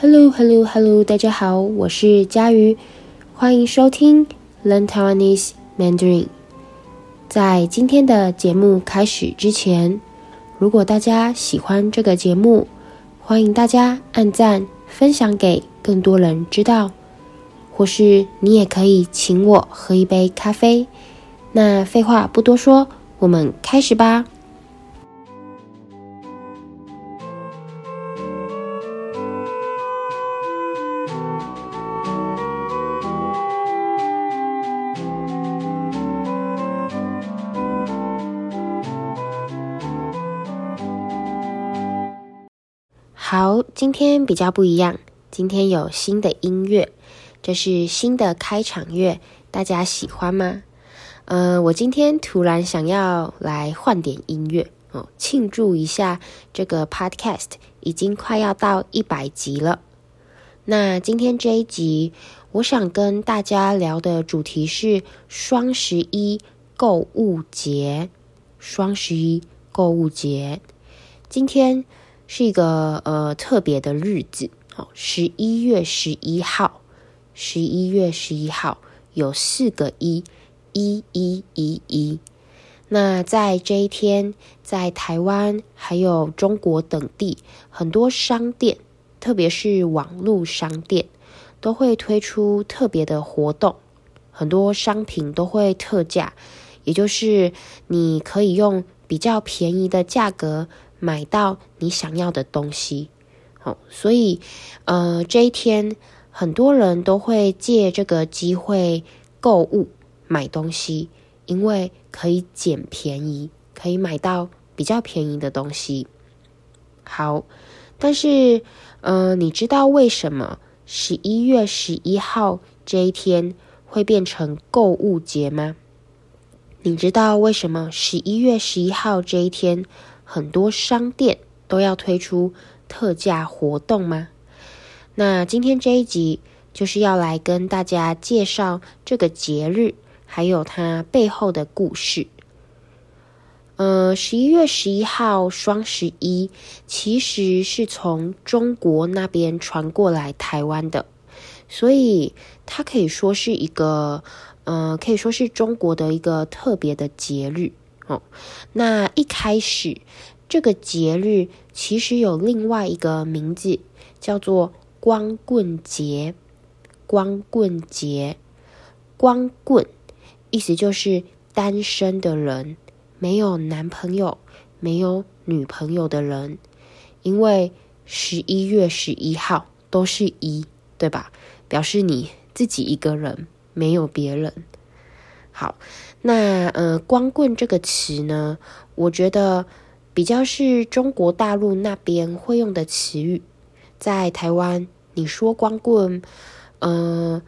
Hello, Hello, Hello！大家好，我是佳瑜，欢迎收听 Learn Taiwanese Mandarin。在今天的节目开始之前，如果大家喜欢这个节目，欢迎大家按赞、分享给更多人知道，或是你也可以请我喝一杯咖啡。那废话不多说，我们开始吧。比较不一样，今天有新的音乐，这是新的开场乐，大家喜欢吗？呃，我今天突然想要来换点音乐哦，庆祝一下这个 podcast 已经快要到一百集了。那今天这一集，我想跟大家聊的主题是双十一购物节。双十一购物节，今天。是一个呃特别的日子，好，十一月十一号，十一月十一号有四个一，一一一一。那在这一天，在台湾还有中国等地，很多商店，特别是网络商店，都会推出特别的活动，很多商品都会特价，也就是你可以用比较便宜的价格。买到你想要的东西，好，所以，呃，这一天很多人都会借这个机会购物买东西，因为可以捡便宜，可以买到比较便宜的东西。好，但是，呃，你知道为什么十一月十一号这一天会变成购物节吗？你知道为什么十一月十一号这一天？很多商店都要推出特价活动吗？那今天这一集就是要来跟大家介绍这个节日，还有它背后的故事。呃，十一月十一号双十一其实是从中国那边传过来台湾的，所以它可以说是一个，呃，可以说是中国的一个特别的节日。哦，那一开始这个节日其实有另外一个名字，叫做光棍节。光棍节，光棍，意思就是单身的人，没有男朋友、没有女朋友的人。因为十一月十一号都是一，对吧？表示你自己一个人，没有别人。好。那呃，光棍这个词呢，我觉得比较是中国大陆那边会用的词语。在台湾，你说光棍，呃，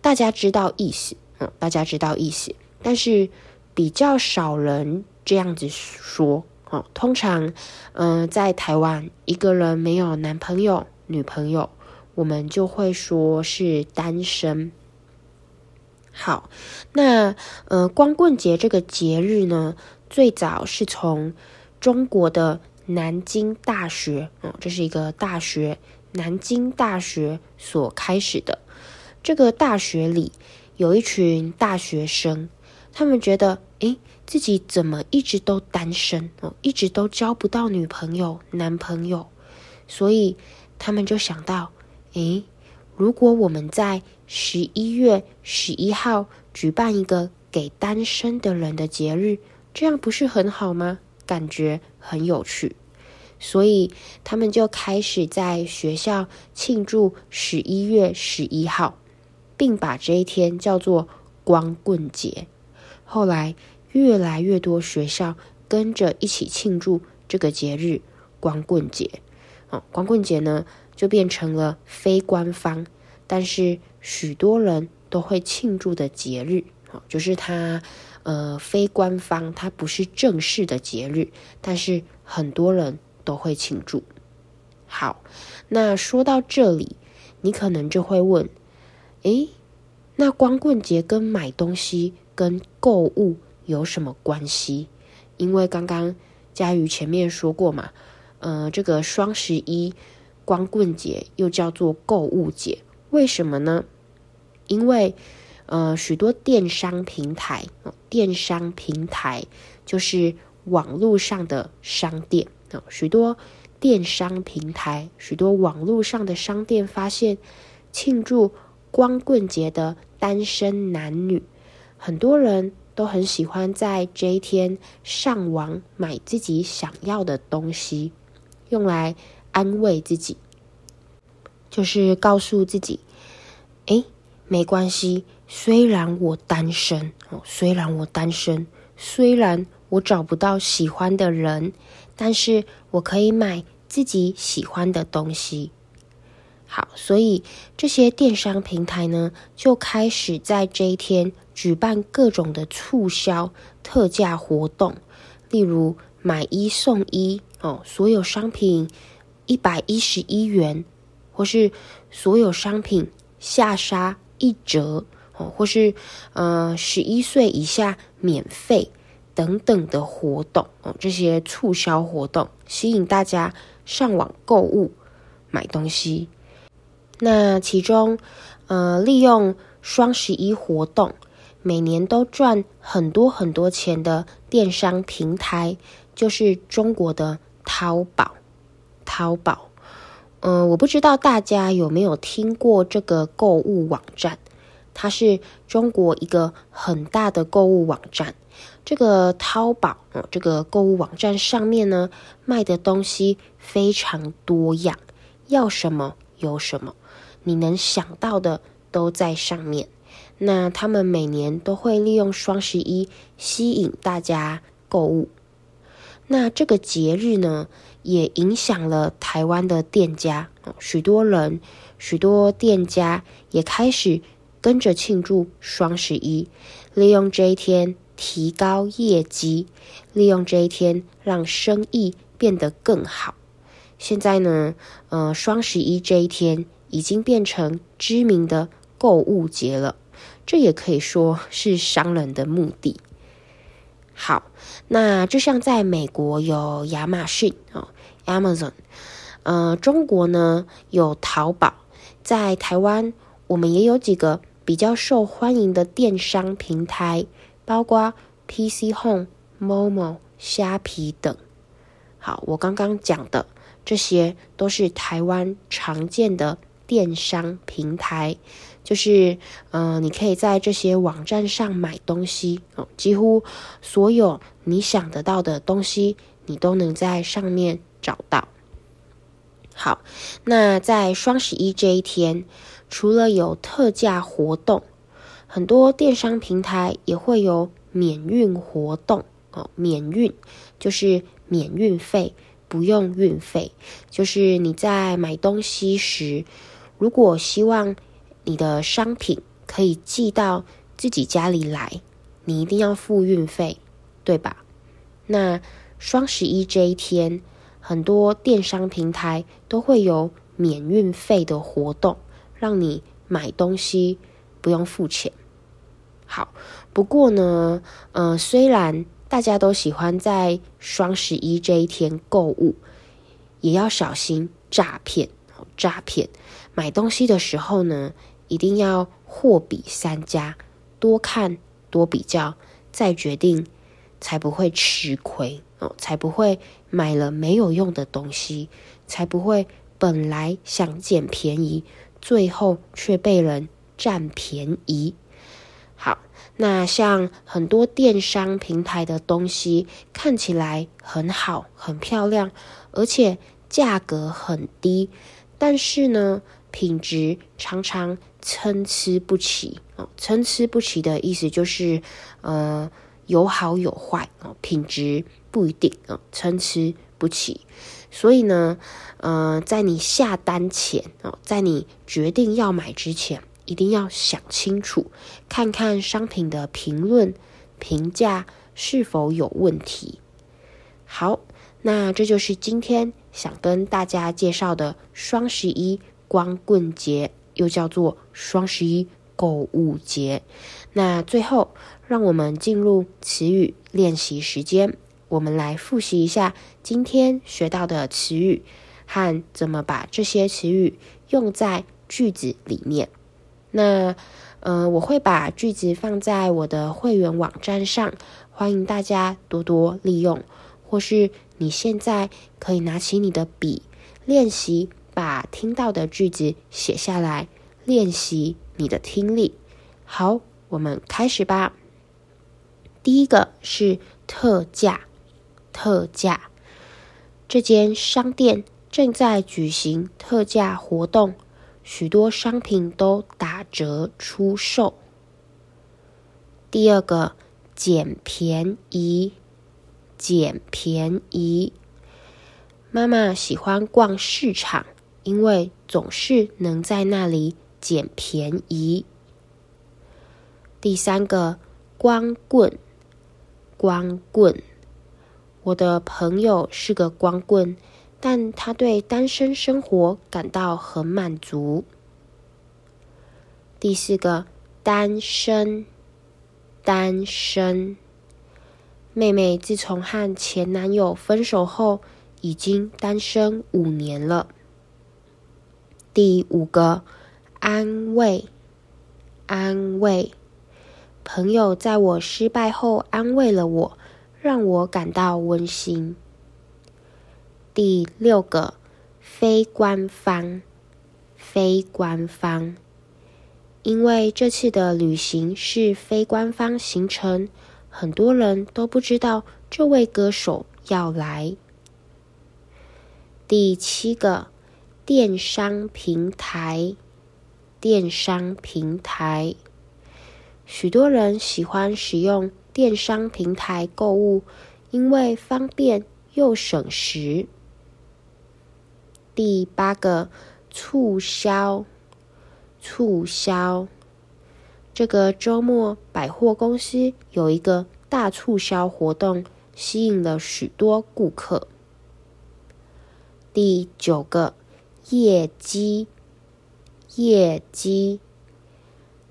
大家知道意思，嗯，大家知道意思，但是比较少人这样子说。哦，通常，嗯，在台湾，一个人没有男朋友、女朋友，我们就会说是单身。好，那呃，光棍节这个节日呢，最早是从中国的南京大学，嗯，这是一个大学，南京大学所开始的。这个大学里有一群大学生，他们觉得，诶，自己怎么一直都单身哦，一直都交不到女朋友、男朋友，所以他们就想到，诶。如果我们在十一月十一号举办一个给单身的人的节日，这样不是很好吗？感觉很有趣，所以他们就开始在学校庆祝十一月十一号，并把这一天叫做光棍节。后来，越来越多学校跟着一起庆祝这个节日——光棍节。哦，光棍节呢？就变成了非官方，但是许多人都会庆祝的节日，好，就是它，呃，非官方，它不是正式的节日，但是很多人都会庆祝。好，那说到这里，你可能就会问，诶，那光棍节跟买东西、跟购物有什么关系？因为刚刚佳瑜前面说过嘛，呃，这个双十一。光棍节又叫做购物节，为什么呢？因为呃，许多电商平台，电商平台就是网络上的商店啊，许多电商平台，许多网络上的商店发现，庆祝光棍节的单身男女，很多人都很喜欢在这一天上网买自己想要的东西，用来安慰自己，就是告诉自己，哎，没关系。虽然我单身哦，虽然我单身，虽然我找不到喜欢的人，但是我可以买自己喜欢的东西。好，所以这些电商平台呢，就开始在这一天举办各种的促销特价活动，例如买一送一哦，所有商品一百一十一元，或是所有商品下杀一折哦。或是呃十一岁以下免费等等的活动哦，这些促销活动吸引大家上网购物买东西。那其中呃利用双十一活动，每年都赚很多很多钱的电商平台，就是中国的淘宝。淘宝，嗯、我不知道大家有没有听过这个购物网站。它是中国一个很大的购物网站。这个淘宝，哦，这个购物网站上面呢，卖的东西非常多样，要什么有什么，你能想到的都在上面。那他们每年都会利用双十一吸引大家购物。那这个节日呢，也影响了台湾的店家，许多人，许多店家也开始。跟着庆祝双十一，利用这一天提高业绩，利用这一天让生意变得更好。现在呢，呃，双十一这一天已经变成知名的购物节了，这也可以说是商人的目的。好，那就像在美国有亚马逊哦，Amazon，呃，中国呢有淘宝，在台湾我们也有几个。比较受欢迎的电商平台，包括 PC Home、Momo、虾皮等。好，我刚刚讲的这些都是台湾常见的电商平台，就是嗯、你可以在这些网站上买东西哦，几乎所有你想得到的东西，你都能在上面找到。好，那在双十一这一天。除了有特价活动，很多电商平台也会有免运活动哦。免运就是免运费，不用运费。就是你在买东西时，如果希望你的商品可以寄到自己家里来，你一定要付运费，对吧？那双十一这一天，很多电商平台都会有免运费的活动。让你买东西不用付钱。好，不过呢，呃，虽然大家都喜欢在双十一这一天购物，也要小心诈骗。诈骗，买东西的时候呢，一定要货比三家，多看多比较，再决定，才不会吃亏哦，才不会买了没有用的东西，才不会本来想捡便宜。最后却被人占便宜。好，那像很多电商平台的东西看起来很好、很漂亮，而且价格很低，但是呢，品质常常参差不齐。哦，参差不齐的意思就是，呃，有好有坏哦，品质不一定哦，参差不齐。所以呢，呃，在你下单前哦，在你决定要买之前，一定要想清楚，看看商品的评论评价是否有问题。好，那这就是今天想跟大家介绍的双十一光棍节，又叫做双十一购物节。那最后，让我们进入词语练习时间。我们来复习一下今天学到的词语，和怎么把这些词语用在句子里面。那，呃，我会把句子放在我的会员网站上，欢迎大家多多利用。或是你现在可以拿起你的笔，练习把听到的句子写下来，练习你的听力。好，我们开始吧。第一个是特价，特价。这间商店正在举行特价活动。许多商品都打折出售。第二个，捡便宜，捡便宜。妈妈喜欢逛市场，因为总是能在那里捡便宜。第三个，光棍，光棍。我的朋友是个光棍。但他对单身生活感到很满足。第四个，单身，单身。妹妹自从和前男友分手后，已经单身五年了。第五个，安慰，安慰。朋友在我失败后安慰了我，让我感到温馨。第六个，非官方，非官方。因为这次的旅行是非官方行程，很多人都不知道这位歌手要来。第七个，电商平台，电商平台。许多人喜欢使用电商平台购物，因为方便又省时。第八个，促销，促销。这个周末百货公司有一个大促销活动，吸引了许多顾客。第九个，业绩，业绩。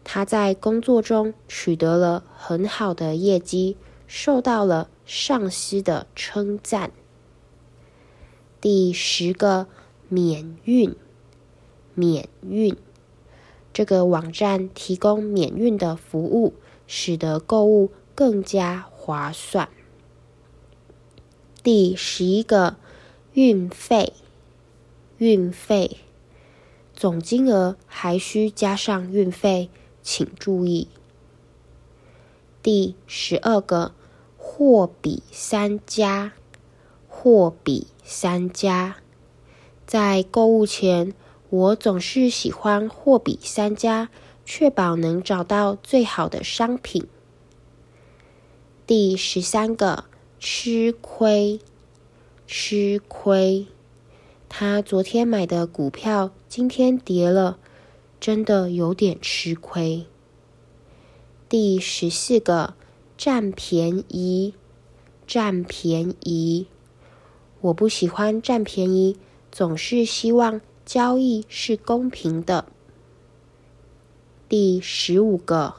他在工作中取得了很好的业绩，受到了上司的称赞。第十个。免运，免运。这个网站提供免运的服务，使得购物更加划算。第十一个，运费，运费。总金额还需加上运费，请注意。第十二个，货比三家，货比三家。在购物前，我总是喜欢货比三家，确保能找到最好的商品。第十三个，吃亏，吃亏。他昨天买的股票今天跌了，真的有点吃亏。第十四个，占便宜，占便宜。我不喜欢占便宜。总是希望交易是公平的。第十五个，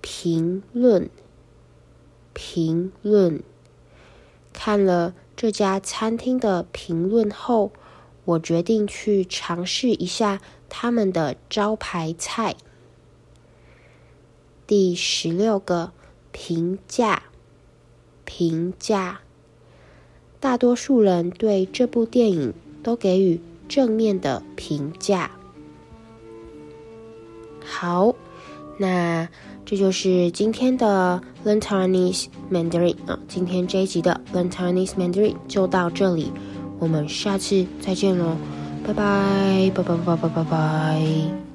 评论，评论。看了这家餐厅的评论后，我决定去尝试一下他们的招牌菜。第十六个，评价，评价。大多数人对这部电影。都给予正面的评价。好，那这就是今天的 Learn Taiwanese Mandarin 啊，今天这一集的 Learn Taiwanese Mandarin 就到这里，我们下次再见喽，拜拜，拜拜拜拜拜拜。